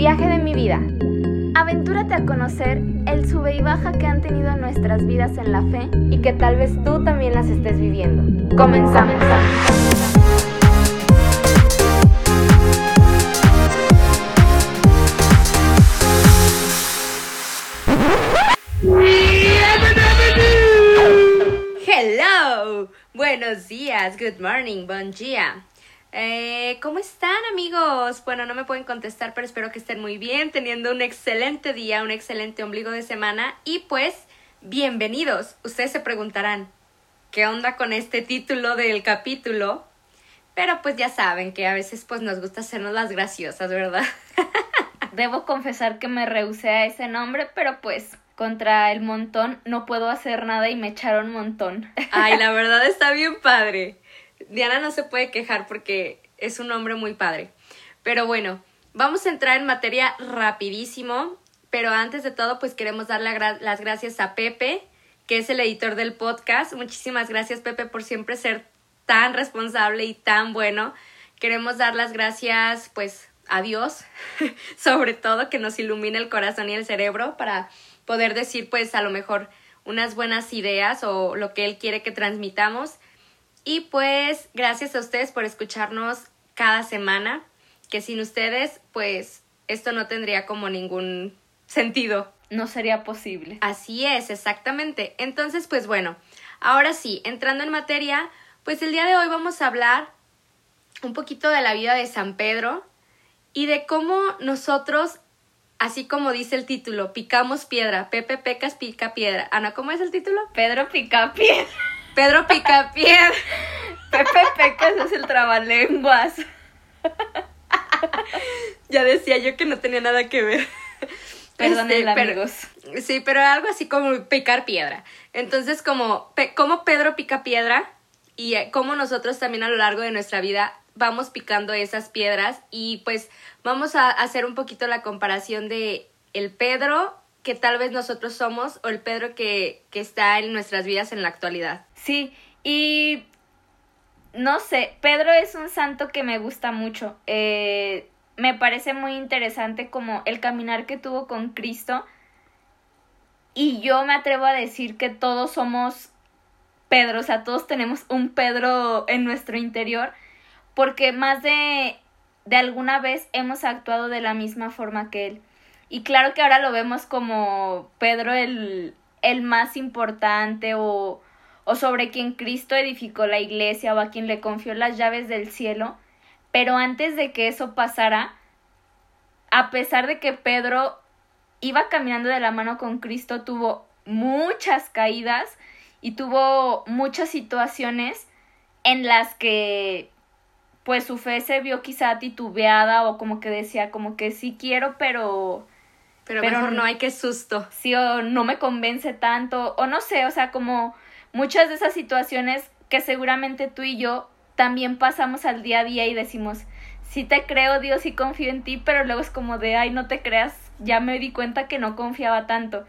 viaje de mi vida. Aventúrate a conocer el sube y baja que han tenido nuestras vidas en la fe y que tal vez tú también las estés viviendo. Comenzamos. Hello, buenos días, good morning, bon día. Eh, ¿Cómo están amigos? Bueno, no me pueden contestar, pero espero que estén muy bien, teniendo un excelente día, un excelente ombligo de semana y pues bienvenidos. Ustedes se preguntarán, ¿qué onda con este título del capítulo? Pero pues ya saben que a veces pues nos gusta hacernos las graciosas, ¿verdad? Debo confesar que me rehusé a ese nombre, pero pues contra el montón no puedo hacer nada y me echaron un montón. Ay, la verdad está bien padre. Diana no se puede quejar porque es un hombre muy padre. Pero bueno, vamos a entrar en materia rapidísimo. Pero antes de todo, pues queremos darle las gracias a Pepe, que es el editor del podcast. Muchísimas gracias, Pepe, por siempre ser tan responsable y tan bueno. Queremos dar las gracias, pues, a Dios, sobre todo, que nos ilumine el corazón y el cerebro para poder decir, pues, a lo mejor unas buenas ideas o lo que Él quiere que transmitamos. Y pues gracias a ustedes por escucharnos cada semana, que sin ustedes pues esto no tendría como ningún sentido. No sería posible. Así es, exactamente. Entonces pues bueno, ahora sí, entrando en materia, pues el día de hoy vamos a hablar un poquito de la vida de San Pedro y de cómo nosotros, así como dice el título, picamos piedra. Pepe Pecas pica piedra. Ana, ¿cómo es el título? Pedro pica piedra. Pedro Picapied. Pepe Pecas es el trabalenguas. ya decía yo que no tenía nada que ver. Perdón, este, amigos. sí, pero algo así como picar piedra. Entonces, como, como Pedro pica piedra y eh, como nosotros también a lo largo de nuestra vida vamos picando esas piedras y pues vamos a hacer un poquito la comparación de el Pedro que tal vez nosotros somos o el Pedro que, que está en nuestras vidas en la actualidad. Sí, y no sé, Pedro es un santo que me gusta mucho. Eh, me parece muy interesante como el caminar que tuvo con Cristo. Y yo me atrevo a decir que todos somos Pedro, o sea, todos tenemos un Pedro en nuestro interior, porque más de, de alguna vez hemos actuado de la misma forma que él. Y claro que ahora lo vemos como Pedro el, el más importante o, o sobre quien Cristo edificó la iglesia o a quien le confió las llaves del cielo. Pero antes de que eso pasara, a pesar de que Pedro iba caminando de la mano con Cristo, tuvo muchas caídas y tuvo muchas situaciones en las que pues su fe se vio quizá titubeada o como que decía como que sí quiero pero pero, mejor no hay que susto. Sí, o no me convence tanto, o no sé, o sea, como muchas de esas situaciones que seguramente tú y yo también pasamos al día a día y decimos, sí te creo Dios y confío en ti, pero luego es como de, ay, no te creas, ya me di cuenta que no confiaba tanto.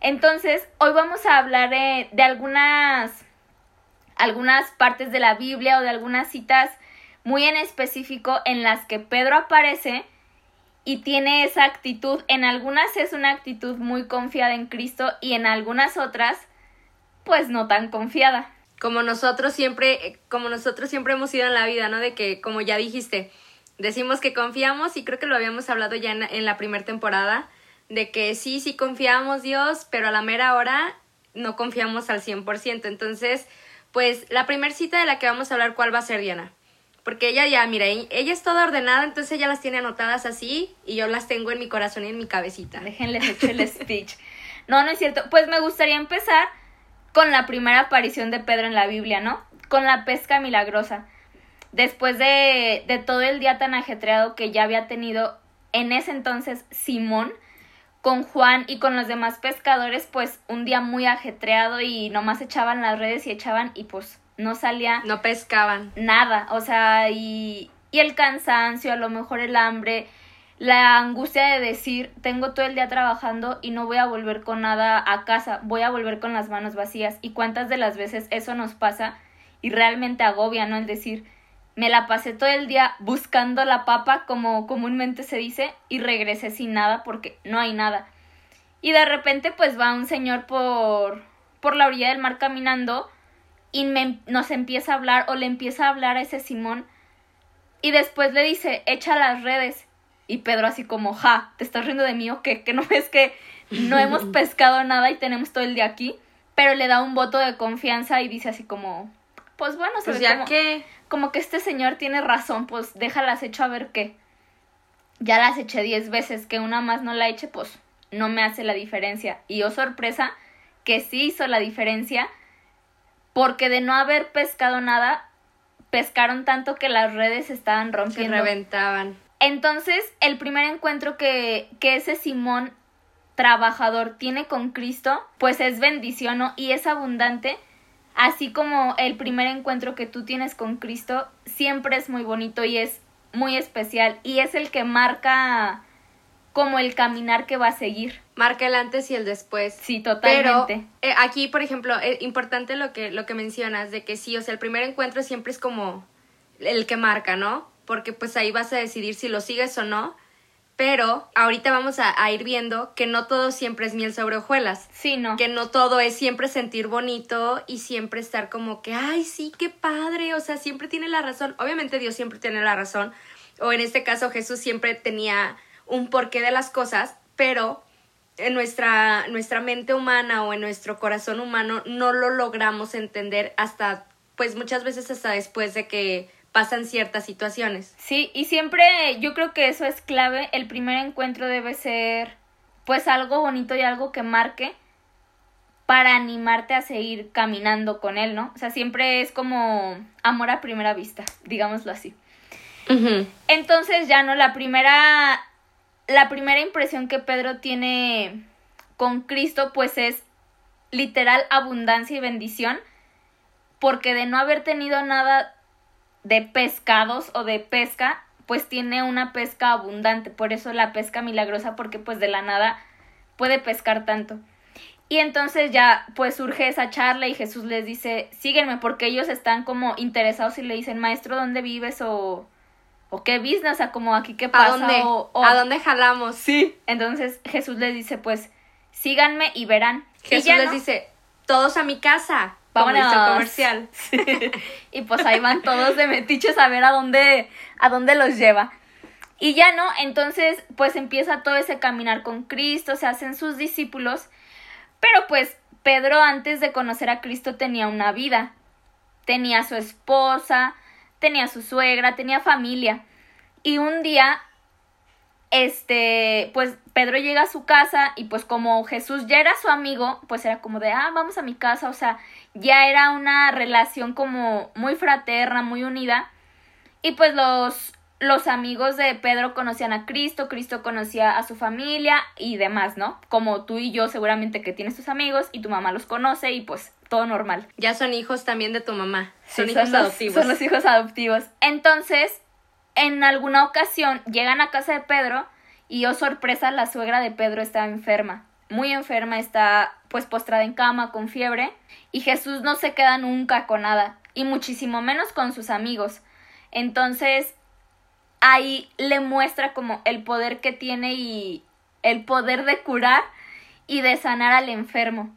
Entonces, hoy vamos a hablar de, de algunas, algunas partes de la Biblia o de algunas citas muy en específico en las que Pedro aparece y tiene esa actitud. En algunas es una actitud muy confiada en Cristo y en algunas otras, pues no tan confiada. Como nosotros siempre, como nosotros siempre hemos sido en la vida, ¿no? De que, como ya dijiste, decimos que confiamos y creo que lo habíamos hablado ya en, la primera temporada, de que sí, sí confiamos Dios, pero a la mera hora no confiamos al 100%. Entonces, pues la primera cita de la que vamos a hablar, ¿cuál va a ser, Diana? Porque ella ya, mira, ella es toda ordenada, entonces ella las tiene anotadas así y yo las tengo en mi corazón y en mi cabecita. Déjenles hecho el speech. No, no es cierto. Pues me gustaría empezar con la primera aparición de Pedro en la Biblia, ¿no? Con la pesca milagrosa. Después de, de todo el día tan ajetreado que ya había tenido en ese entonces Simón, con Juan y con los demás pescadores, pues un día muy ajetreado y nomás echaban las redes y echaban y pues no salía. No pescaban. Nada, o sea, y, y el cansancio, a lo mejor el hambre, la angustia de decir, tengo todo el día trabajando y no voy a volver con nada a casa, voy a volver con las manos vacías. Y cuántas de las veces eso nos pasa y realmente agobia, ¿no? El decir, me la pasé todo el día buscando la papa, como comúnmente se dice, y regresé sin nada porque no hay nada. Y de repente pues va un señor por, por la orilla del mar caminando y nos empieza a hablar o le empieza a hablar a ese Simón y después le dice, echa las redes. Y Pedro así como, ja, ¿te estás riendo de mí o qué? Que no ves que no hemos pescado nada y tenemos todo el día aquí. Pero le da un voto de confianza y dice así como, pues bueno, se pues ya que como que este señor tiene razón, pues déjalas hecho a ver qué. Ya las eché diez veces, que una más no la eche, pues no me hace la diferencia. Y oh sorpresa, que sí hizo la diferencia, porque de no haber pescado nada, pescaron tanto que las redes estaban rompiendo. Se reventaban. Entonces, el primer encuentro que, que ese Simón trabajador tiene con Cristo, pues es bendición ¿no? y es abundante así como el primer encuentro que tú tienes con Cristo siempre es muy bonito y es muy especial y es el que marca como el caminar que va a seguir. Marca el antes y el después. Sí, totalmente. Pero eh, aquí, por ejemplo, es importante lo que, lo que mencionas, de que sí, o sea, el primer encuentro siempre es como el que marca, ¿no? Porque pues ahí vas a decidir si lo sigues o no pero ahorita vamos a, ir viendo que no todo siempre es miel sobre hojuelas. Sí, no. Que no todo es siempre sentir bonito y siempre estar como que, ay, sí, qué padre, o sea, siempre tiene la razón. Obviamente Dios siempre tiene la razón, o en este caso Jesús siempre tenía un porqué de las cosas, pero en nuestra, nuestra mente humana o en nuestro corazón humano no lo logramos entender hasta, pues muchas veces hasta después de que pasan ciertas situaciones. Sí, y siempre yo creo que eso es clave. El primer encuentro debe ser pues algo bonito y algo que marque para animarte a seguir caminando con él, ¿no? O sea, siempre es como amor a primera vista, digámoslo así. Entonces ya no, la primera, la primera impresión que Pedro tiene con Cristo pues es literal abundancia y bendición, porque de no haber tenido nada de pescados o de pesca, pues tiene una pesca abundante, por eso la pesca milagrosa, porque pues de la nada puede pescar tanto. Y entonces ya pues surge esa charla y Jesús les dice, síguenme, porque ellos están como interesados y le dicen, maestro, ¿dónde vives? o o qué business, o sea, como aquí qué pasa. ¿A dónde, o, ¿A dónde jalamos? Sí. Entonces Jesús les dice, pues, síganme y verán. Jesús les dice, todos a mi casa. Vámonos. comercial. y pues ahí van todos de metiches a ver a dónde, a dónde los lleva. Y ya no, entonces pues empieza todo ese caminar con Cristo, se hacen sus discípulos, pero pues Pedro antes de conocer a Cristo tenía una vida, tenía su esposa, tenía su suegra, tenía familia. Y un día este, pues Pedro llega a su casa y pues como Jesús ya era su amigo, pues era como de, ah, vamos a mi casa, o sea, ya era una relación como muy fraterna, muy unida. Y pues los, los amigos de Pedro conocían a Cristo, Cristo conocía a su familia y demás, ¿no? Como tú y yo seguramente que tienes tus amigos y tu mamá los conoce y pues todo normal. Ya son hijos también de tu mamá. Son hijos adoptivos. Son los hijos adoptivos. Entonces, en alguna ocasión llegan a casa de Pedro y oh sorpresa, la suegra de Pedro está enferma, muy enferma, está pues postrada en cama con fiebre y Jesús no se queda nunca con nada y muchísimo menos con sus amigos. Entonces ahí le muestra como el poder que tiene y el poder de curar y de sanar al enfermo.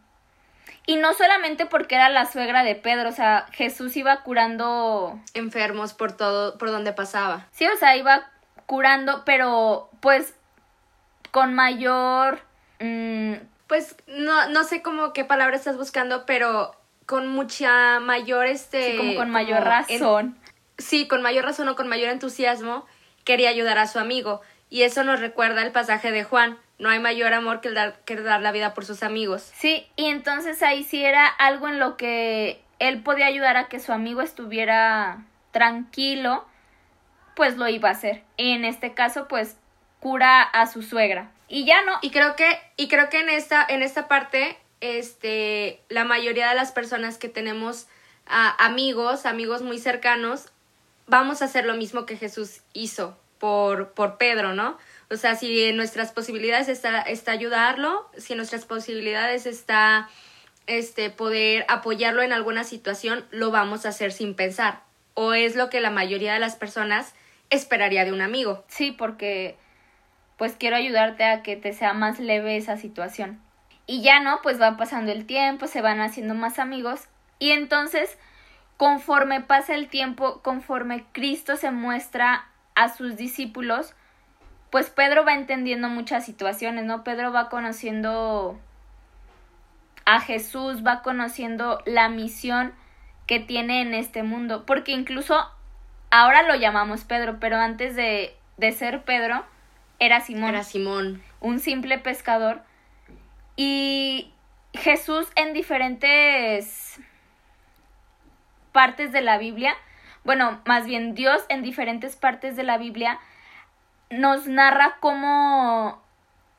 Y no solamente porque era la suegra de Pedro, o sea, Jesús iba curando enfermos por todo, por donde pasaba. Sí, o sea, iba curando, pero pues con mayor... Mm, pues no, no sé cómo qué palabra estás buscando, pero con mucha mayor este... Sí, como con mayor razón. sí, con mayor razón o con mayor entusiasmo quería ayudar a su amigo. Y eso nos recuerda el pasaje de Juan, no hay mayor amor que, el dar, que dar la vida por sus amigos. Sí, y entonces ahí sí era algo en lo que él podía ayudar a que su amigo estuviera tranquilo, pues lo iba a hacer. Y en este caso, pues cura a su suegra. Y ya no. Y creo que, y creo que en esta, en esta parte, este, la mayoría de las personas que tenemos amigos, amigos muy cercanos, vamos a hacer lo mismo que Jesús hizo por, por Pedro, ¿no? O sea, si en nuestras posibilidades está, está ayudarlo, si en nuestras posibilidades está este poder apoyarlo en alguna situación, lo vamos a hacer sin pensar. o es lo que la mayoría de las personas esperaría de un amigo. Sí, porque pues quiero ayudarte a que te sea más leve esa situación. Y ya no, pues va pasando el tiempo, se van haciendo más amigos y entonces conforme pasa el tiempo, conforme Cristo se muestra a sus discípulos, pues Pedro va entendiendo muchas situaciones, ¿no? Pedro va conociendo a Jesús, va conociendo la misión que tiene en este mundo, porque incluso ahora lo llamamos Pedro, pero antes de, de ser Pedro, era Simón. Era Simón. Un simple pescador. Y Jesús en diferentes partes de la Biblia, bueno, más bien Dios en diferentes partes de la Biblia, nos narra cómo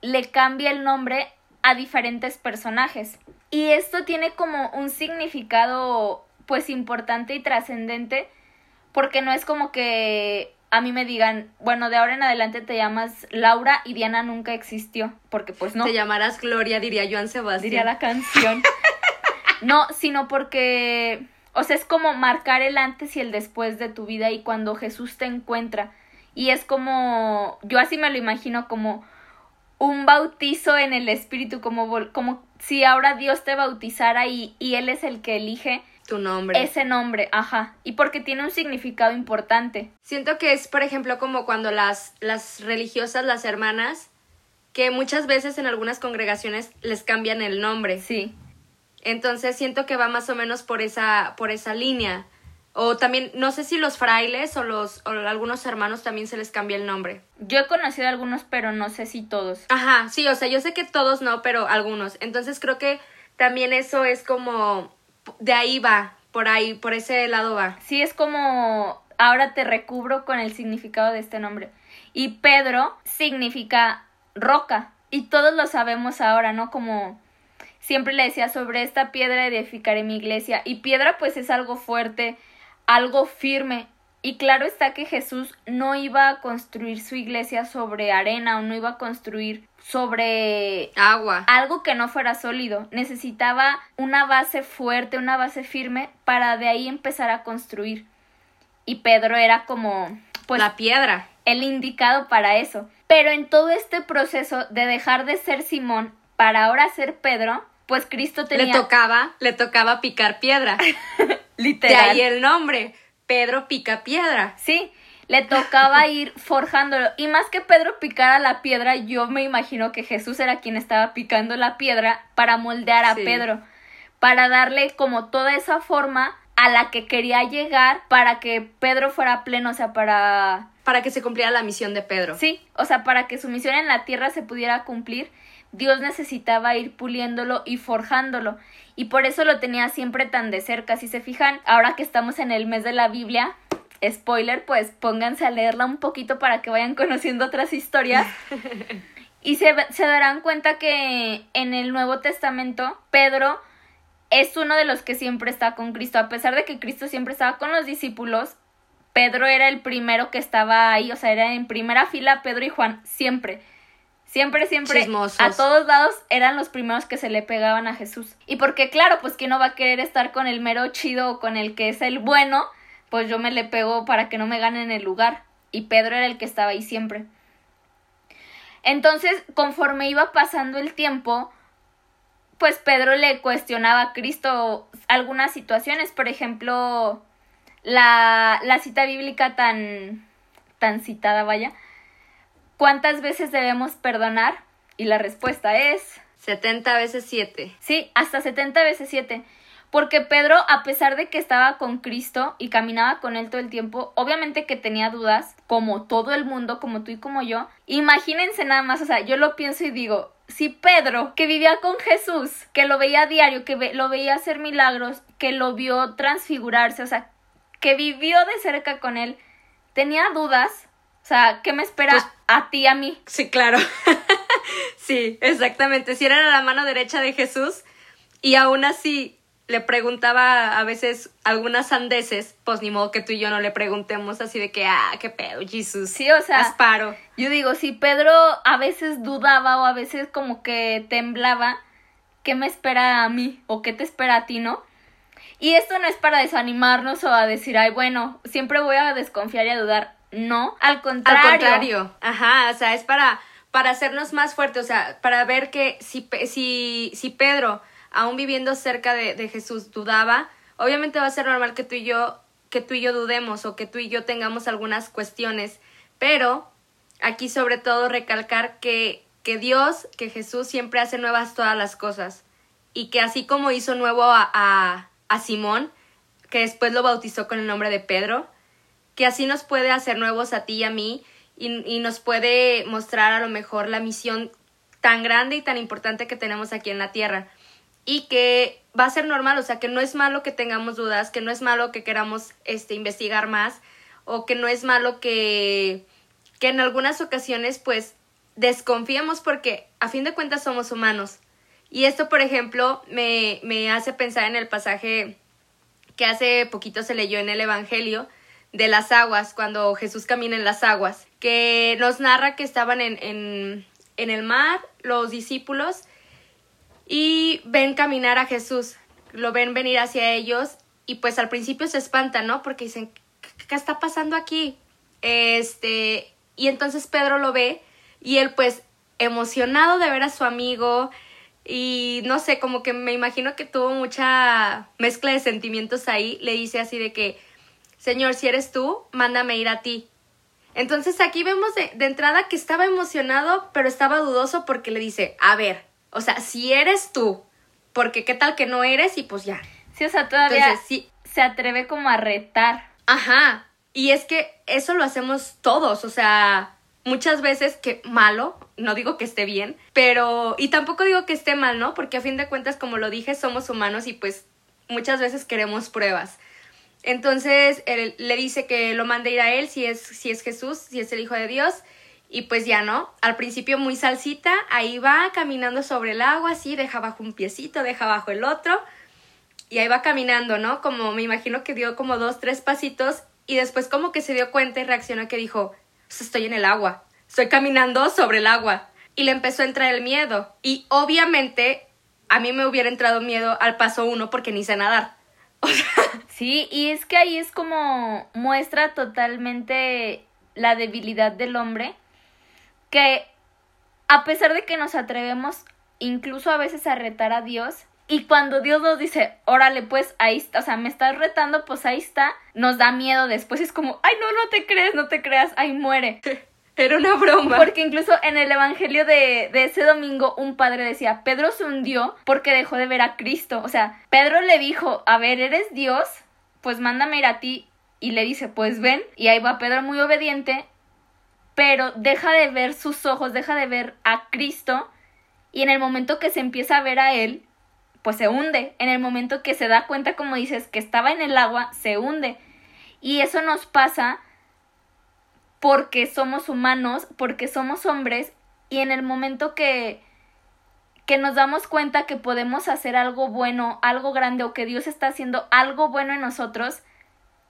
le cambia el nombre a diferentes personajes. Y esto tiene como un significado pues importante y trascendente porque no es como que a mí me digan, bueno, de ahora en adelante te llamas Laura y Diana nunca existió, porque pues no. Te llamarás Gloria, diría Joan Sebastián. Diría la canción. no, sino porque, o sea, es como marcar el antes y el después de tu vida y cuando Jesús te encuentra. Y es como, yo así me lo imagino como un bautizo en el espíritu, como, como si ahora Dios te bautizara y, y Él es el que elige tu nombre. Ese nombre, ajá. Y porque tiene un significado importante. Siento que es, por ejemplo, como cuando las, las religiosas, las hermanas, que muchas veces en algunas congregaciones les cambian el nombre. Sí. Entonces siento que va más o menos por esa, por esa línea. O también, no sé si los frailes o los o algunos hermanos también se les cambia el nombre. Yo he conocido algunos, pero no sé si todos. Ajá, sí, o sea, yo sé que todos no, pero algunos. Entonces creo que también eso es como de ahí va, por ahí, por ese lado va. Sí, es como ahora te recubro con el significado de este nombre. Y Pedro significa roca. Y todos lo sabemos ahora, ¿no? Como siempre le decía, sobre esta piedra edificaré mi iglesia. Y piedra pues es algo fuerte, algo firme. Y claro está que Jesús no iba a construir su iglesia sobre arena o no iba a construir sobre agua. Algo que no fuera sólido. Necesitaba una base fuerte, una base firme para de ahí empezar a construir. Y Pedro era como pues la piedra, el indicado para eso. Pero en todo este proceso de dejar de ser Simón para ahora ser Pedro, pues Cristo tenía le tocaba, le tocaba picar piedra. Literal. De ahí el nombre, Pedro pica piedra. Sí, le tocaba ir forjándolo. Y más que Pedro picara la piedra, yo me imagino que Jesús era quien estaba picando la piedra para moldear a Pedro, para darle como toda esa forma a la que quería llegar para que Pedro fuera pleno, o sea, para... Para que se cumpliera la misión de Pedro. Sí, o sea, para que su misión en la tierra se pudiera cumplir, Dios necesitaba ir puliéndolo y forjándolo. Y por eso lo tenía siempre tan de cerca. Si se fijan, ahora que estamos en el mes de la Biblia, spoiler, pues pónganse a leerla un poquito para que vayan conociendo otras historias. y se, se darán cuenta que en el Nuevo Testamento Pedro es uno de los que siempre está con Cristo. A pesar de que Cristo siempre estaba con los discípulos, Pedro era el primero que estaba ahí, o sea, era en primera fila Pedro y Juan, siempre. Siempre, siempre, a todos lados eran los primeros que se le pegaban a Jesús. Y porque, claro, pues que no va a querer estar con el mero chido o con el que es el bueno, pues yo me le pego para que no me ganen el lugar. Y Pedro era el que estaba ahí siempre. Entonces, conforme iba pasando el tiempo, pues Pedro le cuestionaba a Cristo algunas situaciones, por ejemplo, la, la cita bíblica tan, tan citada, vaya, ¿cuántas veces debemos perdonar? Y la respuesta es... 70 veces 7. Sí, hasta 70 veces 7. Porque Pedro, a pesar de que estaba con Cristo y caminaba con él todo el tiempo, obviamente que tenía dudas, como todo el mundo, como tú y como yo. Imagínense nada más, o sea, yo lo pienso y digo, si Pedro, que vivía con Jesús, que lo veía a diario, que lo veía hacer milagros, que lo vio transfigurarse, o sea, que vivió de cerca con él, tenía dudas, sea, ¿qué me espera pues a ti, a mí? Sí, claro. sí, exactamente. Si era la mano derecha de Jesús y aún así le preguntaba a veces algunas sandeces, pues ni modo que tú y yo no le preguntemos así de que, ah, qué pedo, Jesús. Sí, o sea, asparo. Yo digo, si Pedro a veces dudaba o a veces como que temblaba, ¿qué me espera a mí o qué te espera a ti, no? Y esto no es para desanimarnos o a decir, ay, bueno, siempre voy a desconfiar y a dudar. No, al contrario. Al contrario, ajá, o sea, es para, para hacernos más fuertes, o sea, para ver que si, si, si Pedro, aún viviendo cerca de, de Jesús, dudaba, obviamente va a ser normal que tú y yo, que tú y yo dudemos o que tú y yo tengamos algunas cuestiones, pero aquí sobre todo recalcar que, que Dios, que Jesús siempre hace nuevas todas las cosas y que así como hizo nuevo a, a, a Simón, que después lo bautizó con el nombre de Pedro, que así nos puede hacer nuevos a ti y a mí y, nos puede mostrar a lo mejor la misión tan grande y tan importante que tenemos aquí en la tierra y que va a ser normal, o sea, que no es malo que tengamos dudas, que no es malo que queramos este investigar más o que no es malo que que en algunas ocasiones pues desconfiemos porque a fin de cuentas somos humanos. Y esto, por ejemplo, me, me hace pensar en el pasaje que hace poquito se leyó en el Evangelio de las aguas, cuando Jesús camina en las aguas, que nos narra que estaban en, en, en el mar los discípulos y ven caminar a Jesús, lo ven venir hacia ellos y pues al principio se espantan, ¿no? Porque dicen, ¿qué está pasando aquí? Este, y entonces Pedro lo ve y él pues emocionado de ver a su amigo y no sé, como que me imagino que tuvo mucha mezcla de sentimientos ahí, le dice así de que, Señor, si eres tú, mándame ir a ti. Entonces aquí vemos de, de entrada que estaba emocionado, pero estaba dudoso porque le dice, a ver, o sea, si eres tú, porque qué tal que no eres y pues ya. Sí, o sea, todavía Entonces, sí. se atreve como a retar. Ajá, y es que eso lo hacemos todos, o sea, muchas veces que malo, no digo que esté bien, pero y tampoco digo que esté mal, ¿no? Porque a fin de cuentas, como lo dije, somos humanos y pues muchas veces queremos pruebas. Entonces, él le dice que lo mande ir a él si es si es Jesús, si es el hijo de Dios. Y pues ya no, al principio muy salsita, ahí va caminando sobre el agua, así, deja abajo un piecito, deja abajo el otro, y ahí va caminando, ¿no? Como me imagino que dio como dos, tres pasitos y después como que se dio cuenta y reaccionó que dijo, pues estoy en el agua, estoy caminando sobre el agua. Y le empezó a entrar el miedo. Y obviamente a mí me hubiera entrado miedo al paso uno porque ni sé nadar. Sí, y es que ahí es como muestra totalmente la debilidad del hombre, que a pesar de que nos atrevemos incluso a veces a retar a Dios, y cuando Dios nos dice, órale, pues ahí está, o sea, me estás retando, pues ahí está, nos da miedo después. Es como, ay, no, no te crees, no te creas, ahí muere. Era una broma. Porque incluso en el evangelio de, de, ese domingo, un padre decía: Pedro se hundió porque dejó de ver a Cristo. O sea, Pedro le dijo: A ver, eres Dios, pues mándame ir a ti. Y le dice: Pues ven. Y ahí va Pedro muy obediente, pero deja de ver sus ojos, deja de ver a Cristo. Y en el momento que se empieza a ver a él, pues se hunde. En el momento que se da cuenta, como dices, que estaba en el agua, se hunde. Y eso nos pasa porque somos humanos, porque somos hombres, y en el momento que, que nos damos cuenta que podemos hacer algo bueno, algo grande, o que Dios está haciendo algo bueno en nosotros,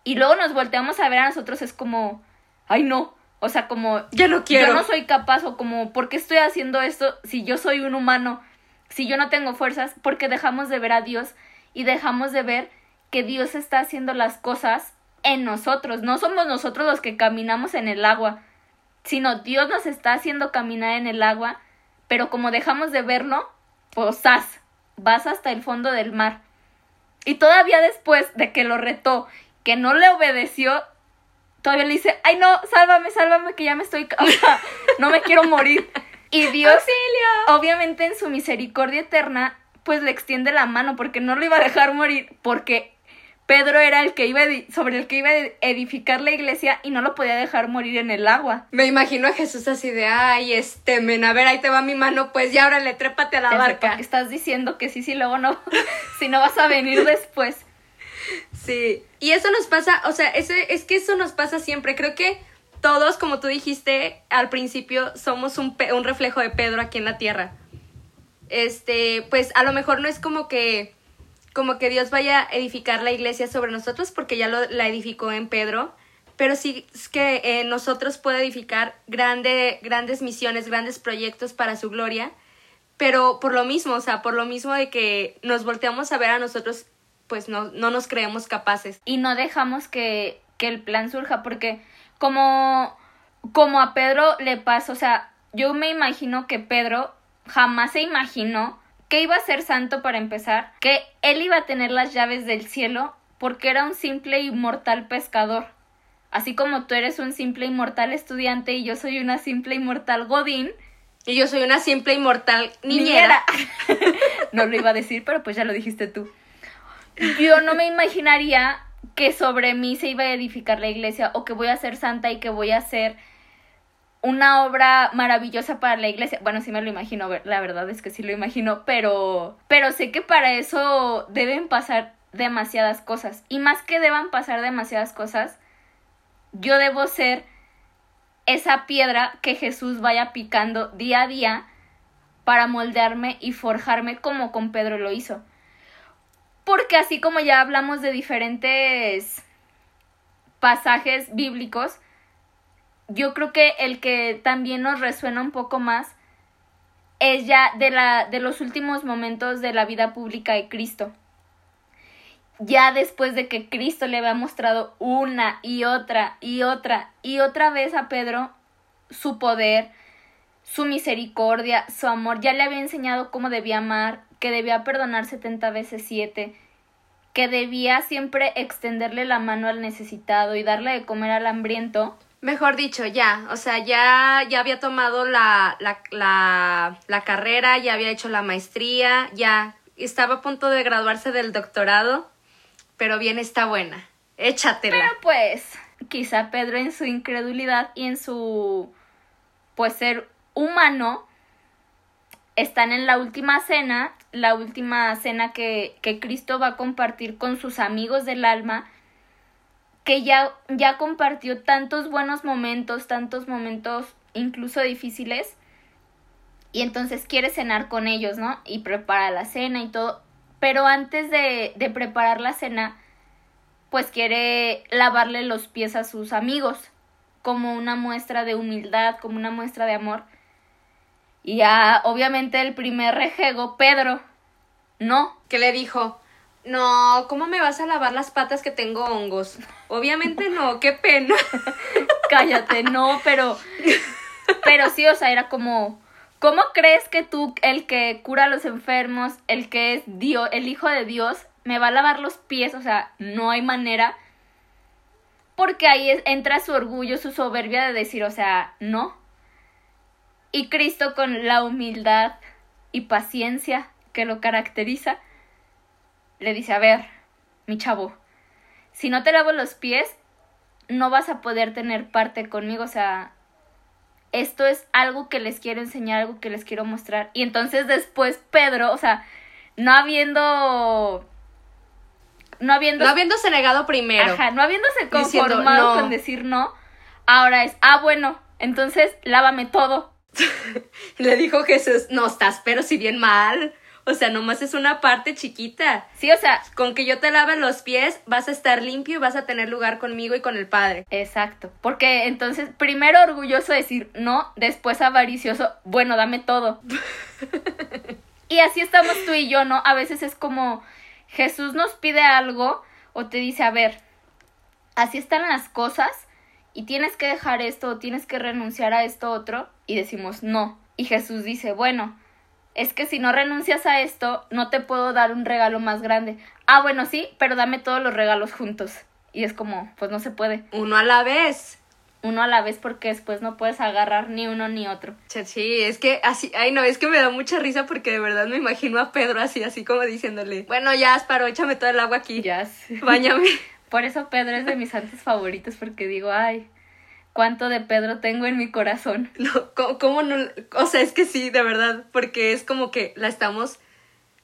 y luego nos volteamos a ver a nosotros, es como, ay no, o sea, como, ya no quiero. Yo no soy capaz, o como, ¿por qué estoy haciendo esto si yo soy un humano? si yo no tengo fuerzas, porque dejamos de ver a Dios y dejamos de ver que Dios está haciendo las cosas en nosotros. No somos nosotros los que caminamos en el agua, sino Dios nos está haciendo caminar en el agua, pero como dejamos de verlo, pues vas hasta el fondo del mar. Y todavía después de que lo retó, que no le obedeció, todavía le dice, ay no, sálvame, sálvame, que ya me estoy, no me quiero morir. Y Dios, obviamente en su misericordia eterna, pues le extiende la mano porque no lo iba a dejar morir, porque Pedro era el que iba sobre el que iba a edificar la iglesia y no lo podía dejar morir en el agua. Me imagino a Jesús así de, ay, este, men, a ver, ahí te va mi mano, pues ya ahora le trépate a la barca. Estás diciendo que sí, sí, luego no, si no vas a venir después. Sí, y eso nos pasa, o sea, ese, es que eso nos pasa siempre, creo que todos, como tú dijiste al principio, somos un, un reflejo de Pedro aquí en la tierra. Este, pues a lo mejor no es como que como que Dios vaya a edificar la iglesia sobre nosotros porque ya lo, la edificó en Pedro, pero sí es que eh, nosotros puede edificar grande, grandes misiones, grandes proyectos para su gloria, pero por lo mismo, o sea, por lo mismo de que nos volteamos a ver a nosotros pues no, no nos creemos capaces. Y no dejamos que, que el plan surja, porque como, como a Pedro le pasa, o sea, yo me imagino que Pedro jamás se imaginó que iba a ser santo para empezar, que él iba a tener las llaves del cielo porque era un simple y mortal pescador. Así como tú eres un simple y mortal estudiante y yo soy una simple y mortal godín. Y yo soy una simple y mortal niñera. no lo iba a decir, pero pues ya lo dijiste tú. Yo no me imaginaría que sobre mí se iba a edificar la iglesia o que voy a ser santa y que voy a ser una obra maravillosa para la iglesia. Bueno, sí me lo imagino, la verdad es que sí lo imagino, pero pero sé que para eso deben pasar demasiadas cosas y más que deban pasar demasiadas cosas, yo debo ser esa piedra que Jesús vaya picando día a día para moldearme y forjarme como con Pedro lo hizo. Porque así como ya hablamos de diferentes pasajes bíblicos, yo creo que el que también nos resuena un poco más es ya de, la, de los últimos momentos de la vida pública de Cristo. Ya después de que Cristo le había mostrado una y otra y otra y otra vez a Pedro su poder, su misericordia, su amor, ya le había enseñado cómo debía amar, que debía perdonar setenta veces siete, que debía siempre extenderle la mano al necesitado y darle de comer al hambriento, Mejor dicho, ya, o sea, ya, ya había tomado la, la, la, carrera, ya había hecho la maestría, ya estaba a punto de graduarse del doctorado, pero bien está buena. Échatela. Pero pues, quizá Pedro en su incredulidad y en su, pues, ser humano, están en la última cena, la última cena que, que Cristo va a compartir con sus amigos del alma, que ya, ya compartió tantos buenos momentos, tantos momentos incluso difíciles, y entonces quiere cenar con ellos, ¿no? Y prepara la cena y todo, pero antes de, de preparar la cena, pues quiere lavarle los pies a sus amigos, como una muestra de humildad, como una muestra de amor. Y ya, obviamente, el primer rejego, Pedro, no. ¿Qué le dijo? No, ¿cómo me vas a lavar las patas que tengo hongos? Obviamente no, qué pena. Cállate, no, pero pero sí, o sea, era como ¿cómo crees que tú el que cura a los enfermos, el que es Dios, el hijo de Dios, me va a lavar los pies? O sea, no hay manera. Porque ahí entra su orgullo, su soberbia de decir, o sea, no. Y Cristo con la humildad y paciencia que lo caracteriza, le dice, a ver, mi chavo, si no te lavo los pies, no vas a poder tener parte conmigo, o sea, esto es algo que les quiero enseñar, algo que les quiero mostrar. Y entonces después Pedro, o sea, no habiendo... No habiendo... No habiéndose negado primero. Ajá, no habiéndose conformado con decir no, ahora es, ah, bueno, entonces lávame todo. Le dijo Jesús, no estás, pero si bien mal. O sea, nomás es una parte chiquita. Sí, o sea. Con que yo te lave los pies, vas a estar limpio y vas a tener lugar conmigo y con el Padre. Exacto. Porque entonces, primero orgulloso decir no, después avaricioso, bueno, dame todo. y así estamos tú y yo, ¿no? A veces es como Jesús nos pide algo o te dice, a ver, así están las cosas y tienes que dejar esto o tienes que renunciar a esto otro y decimos no. Y Jesús dice, bueno, es que si no renuncias a esto, no te puedo dar un regalo más grande. Ah, bueno, sí, pero dame todos los regalos juntos. Y es como, pues no se puede. Uno a la vez. Uno a la vez porque después no puedes agarrar ni uno ni otro. Sí, es que así, ay no, es que me da mucha risa porque de verdad me imagino a Pedro así, así como diciéndole, bueno, ya, Asparo, échame todo el agua aquí. Ya, Báñame. Por eso Pedro es de mis santos favoritos porque digo, ay, cuánto de Pedro tengo en mi corazón. No, ¿cómo, no? O sea, es que sí, de verdad, porque es como que la estamos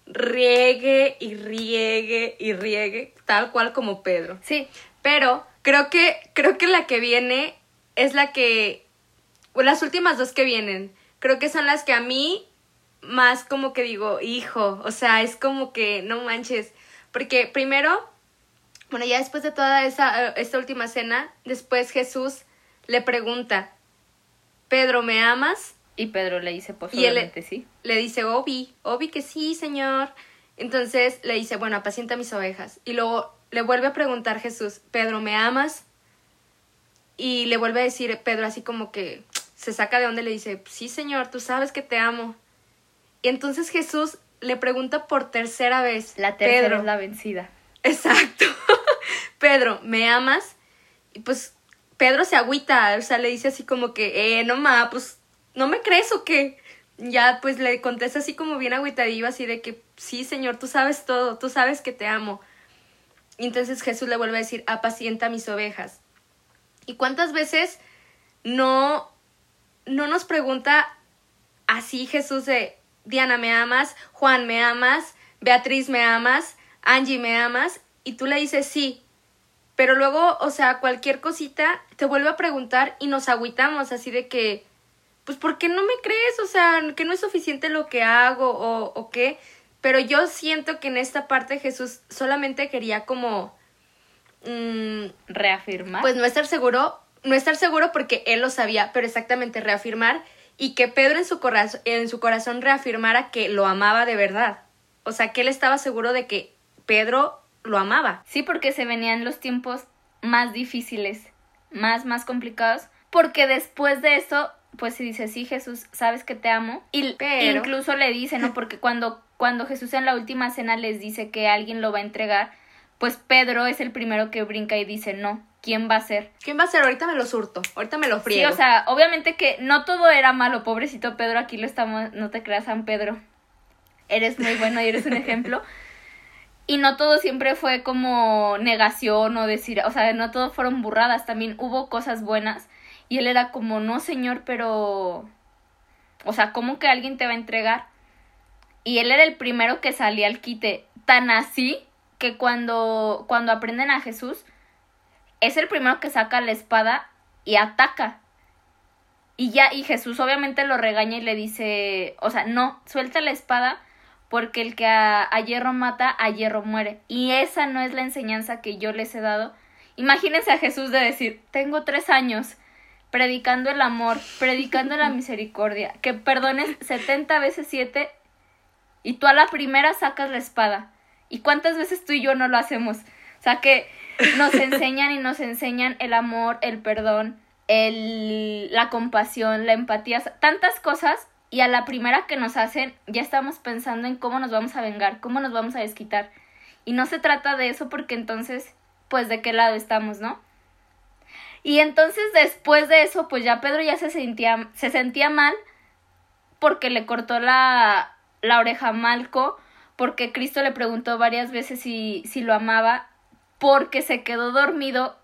riegue y riegue y riegue, tal cual como Pedro. Sí. Pero creo que, creo que la que viene es la que, las últimas dos que vienen, creo que son las que a mí más como que digo, hijo, o sea, es como que no manches, porque primero, bueno, ya después de toda esa, esta última cena, después Jesús le pregunta, Pedro, ¿me amas? Y Pedro le dice, pues, sí. Le dice, Obi, Obi que sí, señor. Entonces le dice, bueno, apacienta mis ovejas. Y luego le vuelve a preguntar Jesús, Pedro, ¿me amas? Y le vuelve a decir Pedro así como que se saca de donde le dice, sí Señor, tú sabes que te amo. Y entonces Jesús le pregunta por tercera vez. La tercera es la vencida. Exacto. Pedro, ¿me amas? Y pues Pedro se agüita, o sea, le dice así como que, eh, no ma, pues, ¿no me crees o qué? Ya, pues le contesta así como bien agüitadillo, así de que, sí, Señor, tú sabes todo, tú sabes que te amo. Y entonces Jesús le vuelve a decir, apacienta mis ovejas. ¿Y cuántas veces no, no nos pregunta así Jesús de, Diana, ¿me amas? Juan, ¿me amas? Beatriz, ¿me amas? Angie, ¿me amas? Y tú le dices sí. Pero luego, o sea, cualquier cosita te vuelve a preguntar y nos agüitamos así de que, pues, ¿por qué no me crees? O sea, que no es suficiente lo que hago o, o qué. Pero yo siento que en esta parte Jesús solamente quería como... Mm, reafirmar. Pues no estar seguro, no estar seguro porque él lo sabía, pero exactamente reafirmar y que Pedro en su, corazón, en su corazón reafirmara que lo amaba de verdad. O sea, que él estaba seguro de que Pedro lo amaba. Sí, porque se venían los tiempos más difíciles, más, más complicados, porque después de eso, pues se dice, sí, Jesús, sabes que te amo. Y Pero... incluso le dice, ¿no? Porque cuando, cuando Jesús en la última cena les dice que alguien lo va a entregar, pues Pedro es el primero que brinca y dice, no, ¿quién va a ser? ¿Quién va a ser? Ahorita me lo surto, ahorita me lo friego. Sí, o sea, obviamente que no todo era malo, pobrecito Pedro, aquí lo estamos, no te creas, San Pedro. Eres muy bueno y eres un ejemplo. Y no todo siempre fue como negación o decir, o sea, no todo fueron burradas, también hubo cosas buenas. Y él era como, no, señor, pero... O sea, ¿cómo que alguien te va a entregar? Y él era el primero que salía al quite, tan así que cuando, cuando aprenden a Jesús, es el primero que saca la espada y ataca. Y ya, y Jesús obviamente lo regaña y le dice, o sea, no, suelta la espada porque el que a, hierro mata, a hierro muere. Y esa no es la enseñanza que yo les he dado. Imagínense a Jesús de decir, tengo tres años predicando el amor, predicando la misericordia, que perdones setenta veces siete y tú a la primera sacas la espada. ¿Y cuántas veces tú y yo no lo hacemos? O sea que nos enseñan y nos enseñan el amor, el perdón, el, la compasión, la empatía, tantas cosas y a la primera que nos hacen ya estamos pensando en cómo nos vamos a vengar, cómo nos vamos a desquitar. Y no se trata de eso porque entonces, pues de qué lado estamos, ¿no? Y entonces después de eso, pues ya Pedro ya se sentía, se sentía mal porque le cortó la, la oreja a Malco, porque Cristo le preguntó varias veces si, si lo amaba, porque se quedó dormido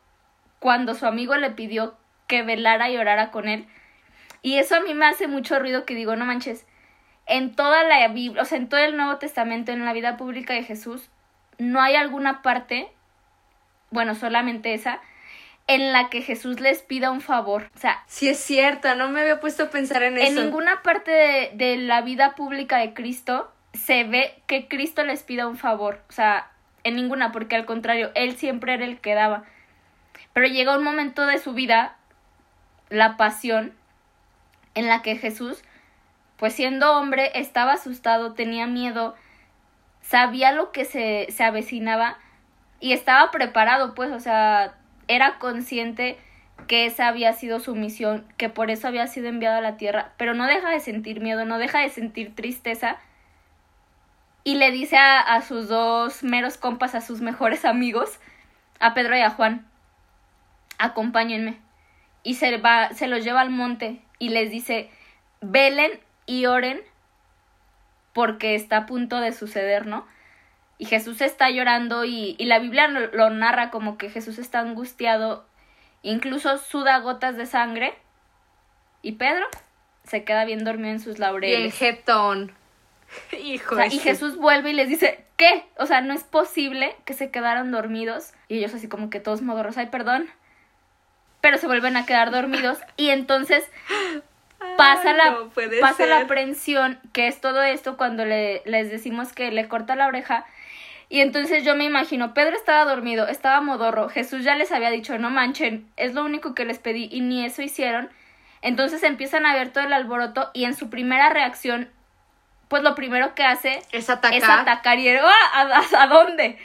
cuando su amigo le pidió que velara y orara con él. Y eso a mí me hace mucho ruido que digo, no manches, en toda la Biblia, o sea, en todo el Nuevo Testamento, en la vida pública de Jesús, no hay alguna parte, bueno, solamente esa, en la que Jesús les pida un favor. O sea, sí es cierto, no me había puesto a pensar en eso. En ninguna parte de, de la vida pública de Cristo se ve que Cristo les pida un favor. O sea, en ninguna, porque al contrario, Él siempre era el que daba. Pero llega un momento de su vida, la pasión, en la que Jesús, pues siendo hombre, estaba asustado, tenía miedo, sabía lo que se, se avecinaba y estaba preparado, pues, o sea, era consciente que esa había sido su misión, que por eso había sido enviado a la tierra, pero no deja de sentir miedo, no deja de sentir tristeza. Y le dice a, a sus dos meros compas, a sus mejores amigos, a Pedro y a Juan, acompáñenme. Y se, va, se los lleva al monte y les dice, velen y oren porque está a punto de suceder, ¿no? Y Jesús está llorando y, y la Biblia lo, narra como que Jesús está angustiado, incluso suda gotas de sangre. Y Pedro se queda bien dormido en sus laureles. Y el jetón. Hijo Y Jesús vuelve y les dice, ¿qué? O sea, no es posible que se quedaran dormidos. Y ellos así como que todos modorros, ay, perdón pero se vuelven a quedar dormidos y entonces pasa la pasa la aprensión que es todo esto cuando le, les decimos que le corta la oreja y entonces yo me imagino Pedro estaba dormido estaba modorro Jesús ya les había dicho no manchen es lo único que les pedí y ni eso hicieron entonces empiezan a ver todo el alboroto y en su primera reacción pues lo primero que hace Es atacar. es atacar y ¡ah! ¿A, a, a dónde?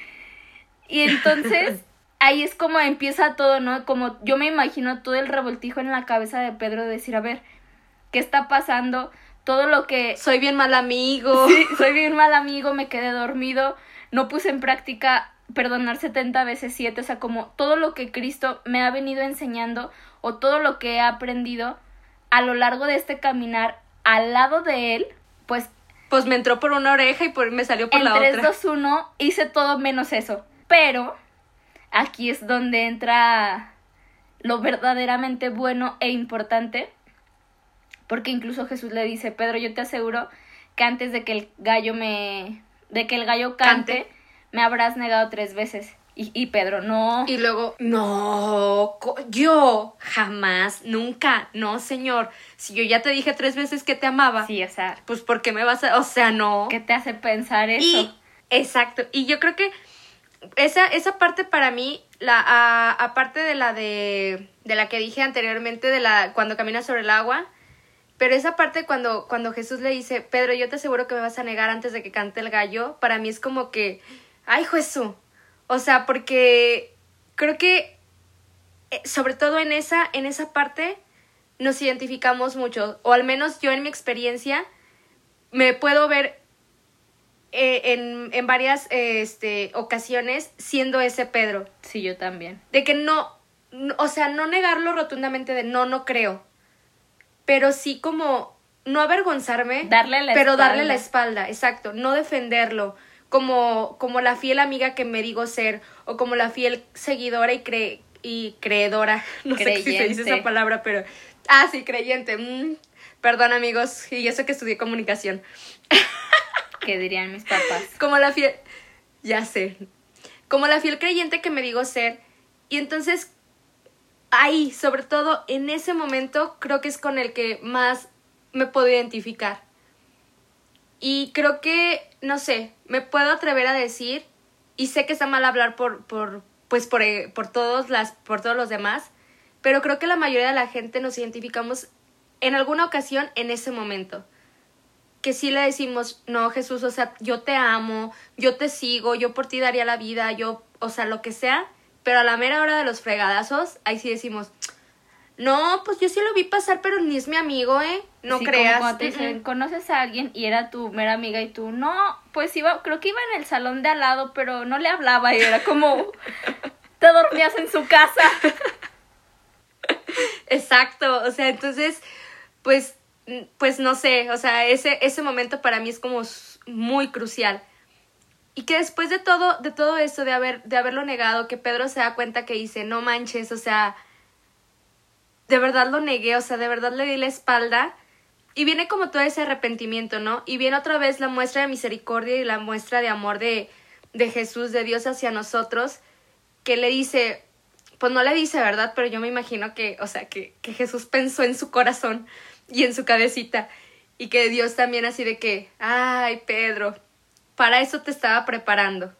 Y entonces ahí es como empieza todo, ¿no? Como yo me imagino todo el revoltijo en la cabeza de Pedro de decir, a ver, ¿qué está pasando? Todo lo que Soy bien mal amigo. Sí, soy bien mal amigo, me quedé dormido, no puse en práctica perdonar 70 veces 7, o sea, como todo lo que Cristo me ha venido enseñando o todo lo que he aprendido a lo largo de este caminar al lado de él, pues Pues me entró por una oreja y por, me salió por en la 3, otra. 2, 1 hice todo menos eso. Pero aquí es donde entra lo verdaderamente bueno e importante. Porque incluso Jesús le dice, Pedro, yo te aseguro que antes de que el gallo me... de que el gallo cante, Cante. me habrás negado tres veces. Y, y Pedro, no. Y luego, no, yo jamás, nunca, no, señor. Si yo ya te dije tres veces que te amaba, Sí, o sea, pues ¿por qué me vas a...? O sea, no. ¿qué te hace pensar eso? Y, exacto. Y yo creo que esa, esa parte para mí, la, aparte de la de, de la que dije anteriormente, de la cuando camina sobre el agua, pero esa parte cuando, cuando Jesús le dice, Pedro, yo te aseguro que me vas a negar antes de que cante el gallo, para mí es como que, ay Jesús. O sea, porque creo que eh, sobre todo en esa, en esa parte nos identificamos mucho, o al menos yo en mi experiencia me puedo ver eh, en, en varias eh, este, ocasiones siendo ese Pedro. Sí, yo también. De que no, no- o sea, no negarlo rotundamente de no, no creo. Pero sí como no avergonzarme, Darle la pero darle la espalda. exacto, no defenderlo. Como, como la fiel amiga que me digo ser, o como la fiel seguidora y, cre y creedora, no sé si se dice Creyente. esa palabra, pero... Ah, sí, creyente. mm, Perdón amigos, y eso que estudié comunicación. Que dirían mis papás. Como la fiel. Ya sé. Como la fiel creyente que me digo ser. Y entonces, ahí, sobre todo en ese momento, creo que es con el que más me puedo identificar. Y creo que, no sé, me puedo atrever a decir, y sé que está mal hablar por, por, pues por, eh, por, todos las, por todos los demás, pero creo que la mayoría de la gente nos identificamos en alguna ocasión en ese momento que sí le decimos, no, Jesús, o sea, yo te amo, yo te sigo, yo por ti daría la vida, yo, o sea, lo que sea, pero a la mera hora de los fregadazos, ahí sí decimos, no, pues yo sí lo vi pasar, pero ni es mi amigo, ¿eh? No Sí, como creas. cuando te dicen, mm. ¿conoces a alguien? Y era tu mera amiga y tú, no, pues iba, creo que iba en el salón de al lado, pero no le hablaba y era como, te dormías en su casa. Exacto, o sea, entonces, pues, pues no sé, o sea, ese, ese momento para mí es como muy crucial. Y que después de todo, de todo eso, de haber, de haberlo negado, que Pedro se da cuenta que dice, no manches, o sea, de verdad lo negué, o sea, de verdad le di la espalda. Y viene como todo ese arrepentimiento, ¿no? Y viene otra vez la muestra de misericordia y la muestra de amor de, de Jesús, de Dios hacia nosotros, que le dice, pues no le dice, ¿verdad? Pero yo me imagino que, o sea, que, que Jesús pensó en su corazón y en su cabecita. Y que Dios también así de que, ay, Pedro, para eso te estaba preparando.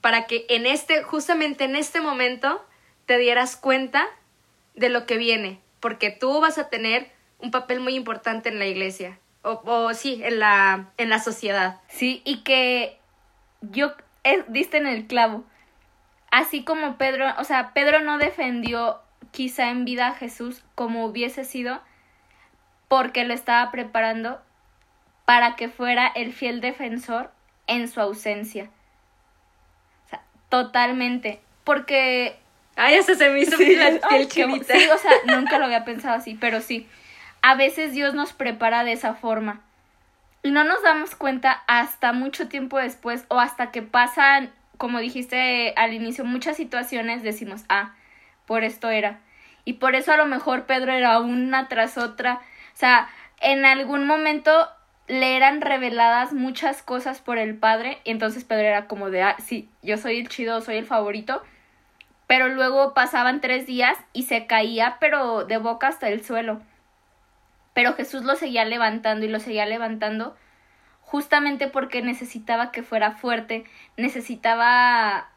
Para que en este, justamente en este momento, te dieras cuenta de lo que viene. Porque tú vas a tener un papel muy importante en la iglesia. O, o sí, en la, en la sociedad. Sí, y que yo, eh, diste en el clavo. Así como Pedro, o sea, Pedro no defendió quizá en vida a Jesús como hubiese sido porque lo estaba preparando para que fuera el fiel defensor en su ausencia. O sea, totalmente. Porque Ay, hasta se me hizo Sí, la piel chinita. sí, o sea, nunca lo había pensado así, pero sí. A veces Dios nos prepara de esa forma. Y no nos damos cuenta hasta mucho tiempo después o hasta que pasan, como dijiste al inicio, muchas situaciones, decimos, ah, por esto era. Y por eso a lo mejor Pedro era una tras otra. O sea, en algún momento le eran reveladas muchas cosas por el padre y entonces Pedro era como de, ah, sí, yo soy el chido, soy el favorito pero luego pasaban tres días y se caía, pero de boca hasta el suelo. Pero Jesús lo seguía levantando y lo seguía levantando justamente porque necesitaba que fuera fuerte, necesitaba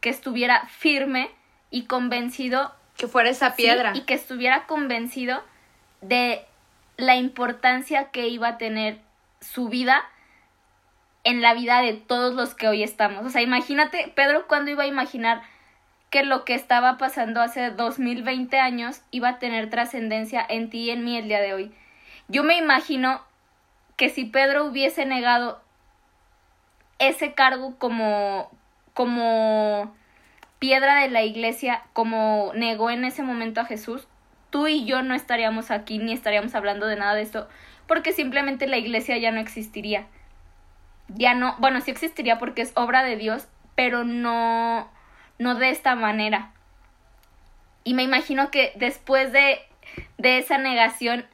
que estuviera firme y convencido Que fuera esa sí, piedra. y que estuviera convencido de la importancia que iba a tener su vida en la vida de todos los que hoy estamos. O sea, imagínate, Pedro, ¿cuándo iba a imaginar que lo que estaba pasando hace 2020 años iba a tener trascendencia en ti y en mí el día de hoy? Yo me imagino que si Pedro hubiese negado ese cargo como como piedra de la iglesia, como negó en ese momento a Jesús, tú y yo no estaríamos aquí ni estaríamos hablando de nada de esto, porque simplemente la iglesia ya no existiría. Ya no, bueno, sí existiría porque es obra de Dios, pero no no de esta manera. Y me imagino que después de de esa negación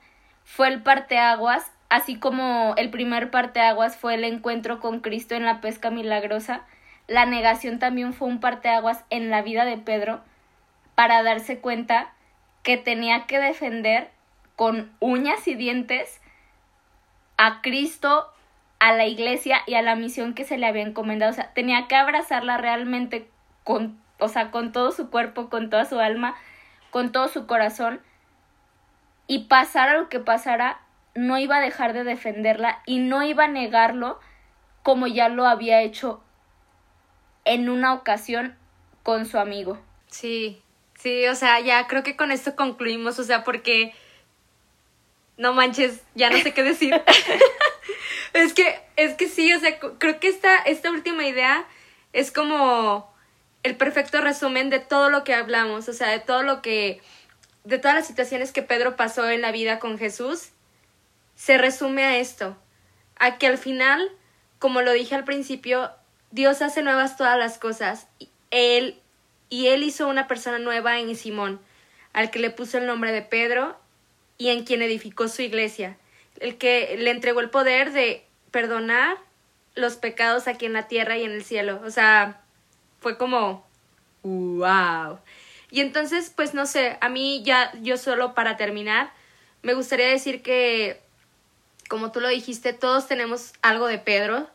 fue el parteaguas, así como el primer parteaguas fue el encuentro con Cristo en la pesca milagrosa, la negación también fue un parteaguas en la vida de Pedro para darse cuenta que tenía que defender con uñas y dientes a Cristo, a la iglesia y a la misión que se le había encomendado. O sea, tenía que abrazarla realmente con, o sea, con todo su cuerpo, con toda su alma, con todo su corazón. Y pasara lo que pasara, no iba a dejar de defenderla y no iba a negarlo como ya lo había hecho en una ocasión con su amigo. Sí, sí, o sea, ya creo que con esto concluimos, o sea, porque no manches, ya no sé qué decir. es que, es que sí, o sea, creo que esta, esta última idea es como el perfecto resumen de todo lo que hablamos, o sea, de todo lo que, de todas las situaciones que Pedro pasó en la vida con Jesús, se resume a esto, a que al final, como lo dije al principio, Dios hace nuevas todas las cosas. Él, y Él hizo una persona nueva en Simón, al que le puso el nombre de Pedro y en quien edificó su iglesia, el que le entregó el poder de perdonar los pecados aquí en la tierra y en el cielo. O sea, fue como, wow. Y entonces, pues no sé, a mí ya, yo solo para terminar, me gustaría decir que, como tú lo dijiste, todos tenemos algo de Pedro,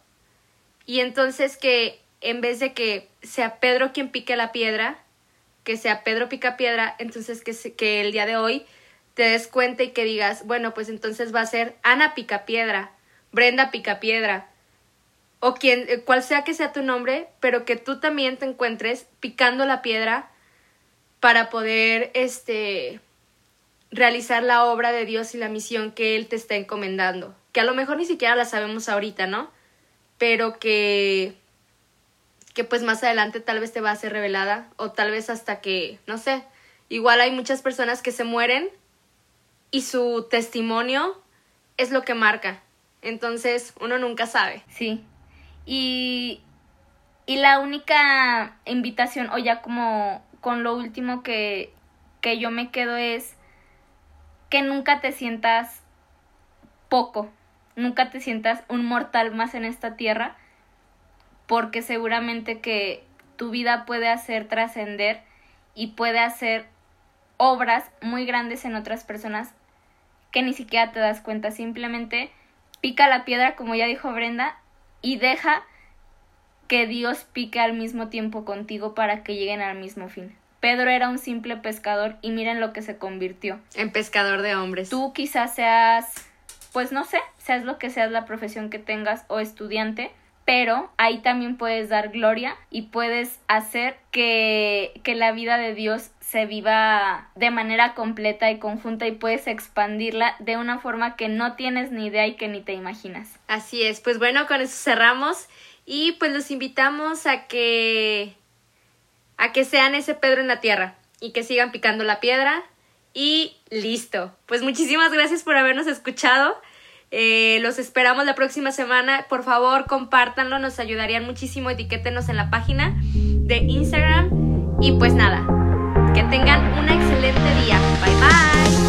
y entonces que en vez de que sea Pedro quien pique la piedra, que sea Pedro pica piedra, entonces que, que el día de hoy te des cuenta y que digas, bueno, pues entonces va a ser Ana pica piedra, Brenda pica piedra, o quien, eh, cual sea que sea tu nombre, pero que tú también te encuentres picando la piedra para poder, este, realizar la obra de Dios y la misión que Él te está encomendando, que a lo mejor ni siquiera la sabemos ahorita, ¿no? pero que que pues más adelante tal vez te va a ser revelada o tal vez hasta que, no sé, igual hay muchas personas que se mueren y su testimonio es lo que marca. Entonces, uno nunca sabe. Sí. Y y la única invitación o ya como con lo último que que yo me quedo es que nunca te sientas poco nunca te sientas un mortal más en esta tierra, porque seguramente que tu vida puede hacer trascender y puede hacer obras muy grandes en otras personas que ni siquiera te das cuenta. Simplemente pica la piedra, como ya dijo Brenda, y deja que Dios pique al mismo tiempo contigo para que lleguen al mismo fin. Pedro era un simple pescador y miren lo que se convirtió. En pescador de hombres. Tú quizás seas pues no sé, seas lo que seas la profesión que tengas o estudiante, pero ahí también puedes dar gloria y puedes hacer que, que la vida de Dios se viva de manera completa y conjunta y puedes expandirla de una forma que no tienes ni idea y que ni te imaginas. Así es, pues bueno, con eso cerramos y pues los invitamos a que a que sean ese Pedro en la tierra y que sigan picando la piedra y listo. Pues muchísimas gracias por habernos escuchado. Eh, los esperamos la próxima semana. Por favor, compártanlo, nos ayudarían muchísimo. Etiquétenos en la página de Instagram. Y pues nada, que tengan un excelente día. Bye bye.